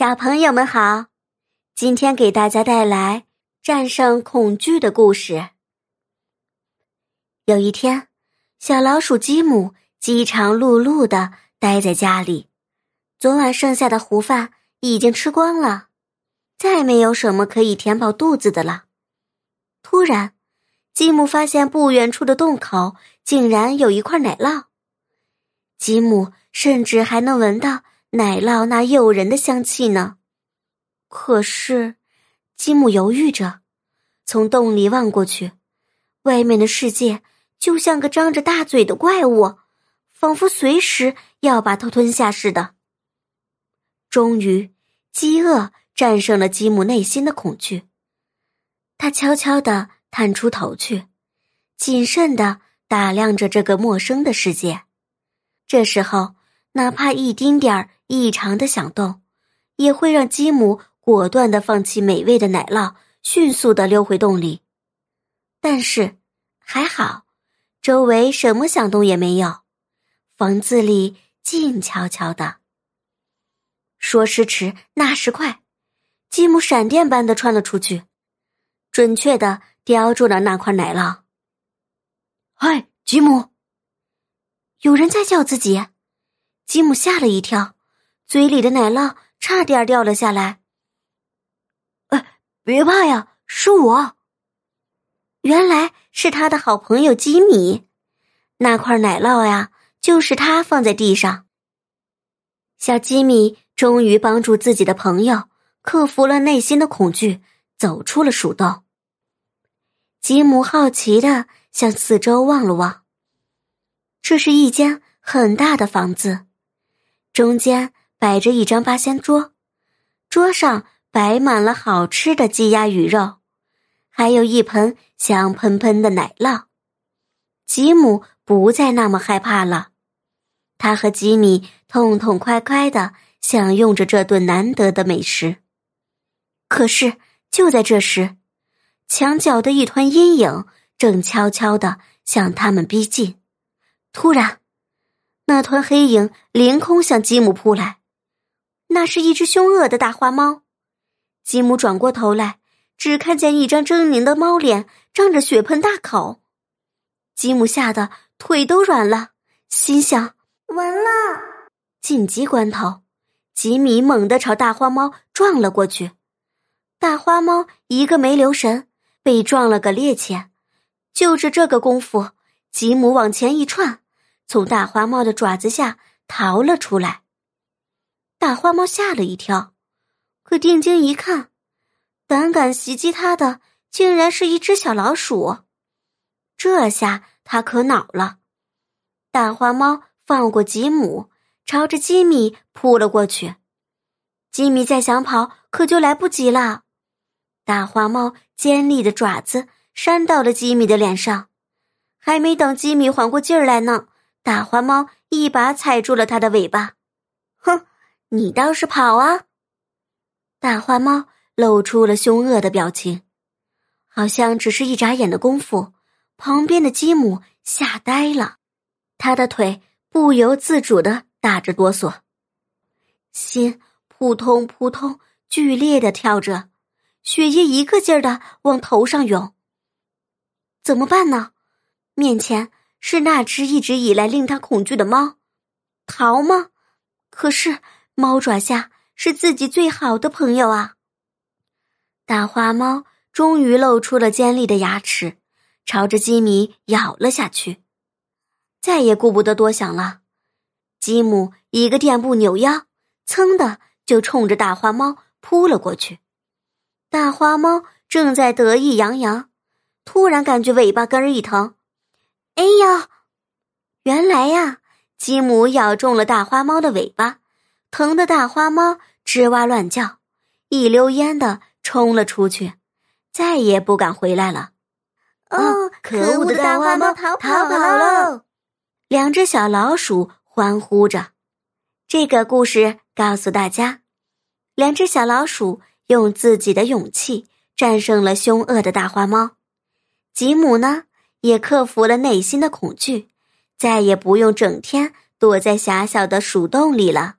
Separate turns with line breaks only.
小朋友们好，今天给大家带来战胜恐惧的故事。有一天，小老鼠吉姆饥肠辘辘的待在家里，昨晚剩下的糊饭已经吃光了，再没有什么可以填饱肚子的了。突然，吉姆发现不远处的洞口竟然有一块奶酪，吉姆甚至还能闻到。奶酪那诱人的香气呢？可是，吉姆犹豫着，从洞里望过去，外面的世界就像个张着大嘴的怪物，仿佛随时要把他吞下似的。终于，饥饿战胜了吉姆内心的恐惧。他悄悄地探出头去，谨慎地打量着这个陌生的世界。这时候，哪怕一丁点儿。异常的响动，也会让吉姆果断的放弃美味的奶酪，迅速的溜回洞里。但是还好，周围什么响动也没有，房子里静悄悄的。说时迟，那时快，吉姆闪电般的窜了出去，准确的叼住了那块奶酪。
嗨，吉姆！
有人在叫自己，吉姆吓了一跳。嘴里的奶酪差点掉了下来。
哎，别怕呀，是我。
原来是他的好朋友吉米，那块奶酪呀，就是他放在地上。小吉米终于帮助自己的朋友克服了内心的恐惧，走出了鼠洞。吉姆好奇的向四周望了望，这是一间很大的房子，中间。摆着一张八仙桌，桌上摆满了好吃的鸡鸭鱼肉，还有一盆香喷喷的奶酪。吉姆不再那么害怕了，他和吉米痛痛快快的享用着这顿难得的美食。可是就在这时，墙角的一团阴影正悄悄的向他们逼近。突然，那团黑影凌空向吉姆扑来。那是一只凶恶的大花猫，吉姆转过头来，只看见一张狰狞的猫脸，张着血盆大口。吉姆吓得腿都软了，心想：完了！紧急关头，吉米猛地朝大花猫撞了过去，大花猫一个没留神，被撞了个趔趄。就是这个功夫，吉姆往前一窜，从大花猫的爪子下逃了出来。大花猫吓了一跳，可定睛一看，胆敢袭击它的竟然是一只小老鼠。这下它可恼了。大花猫放过吉姆，朝着吉米扑了过去。吉米再想跑，可就来不及了。大花猫尖利的爪子扇到了吉米的脸上，还没等吉米缓过劲儿来呢，大花猫一把踩住了他的尾巴。哼！你倒是跑啊！大花猫露出了凶恶的表情，好像只是一眨眼的功夫，旁边的吉姆吓呆了，他的腿不由自主的打着哆嗦，心扑通扑通剧烈的跳着，血液一个劲儿的往头上涌。怎么办呢？面前是那只一直以来令他恐惧的猫，逃吗？可是。猫爪下是自己最好的朋友啊！大花猫终于露出了尖利的牙齿，朝着吉米咬了下去。再也顾不得多想了，吉姆一个垫步扭腰，噌的就冲着大花猫扑了过去。大花猫正在得意洋洋，突然感觉尾巴根儿一疼，哎呀！原来呀，吉姆咬中了大花猫的尾巴。疼的大花猫吱哇乱叫，一溜烟的冲了出去，再也不敢回来了。
哦，可恶的大花猫逃跑了！
两只小老鼠欢呼着。这个故事告诉大家，两只小老鼠用自己的勇气战胜了凶恶的大花猫。吉姆呢，也克服了内心的恐惧，再也不用整天躲在狭小的鼠洞里了。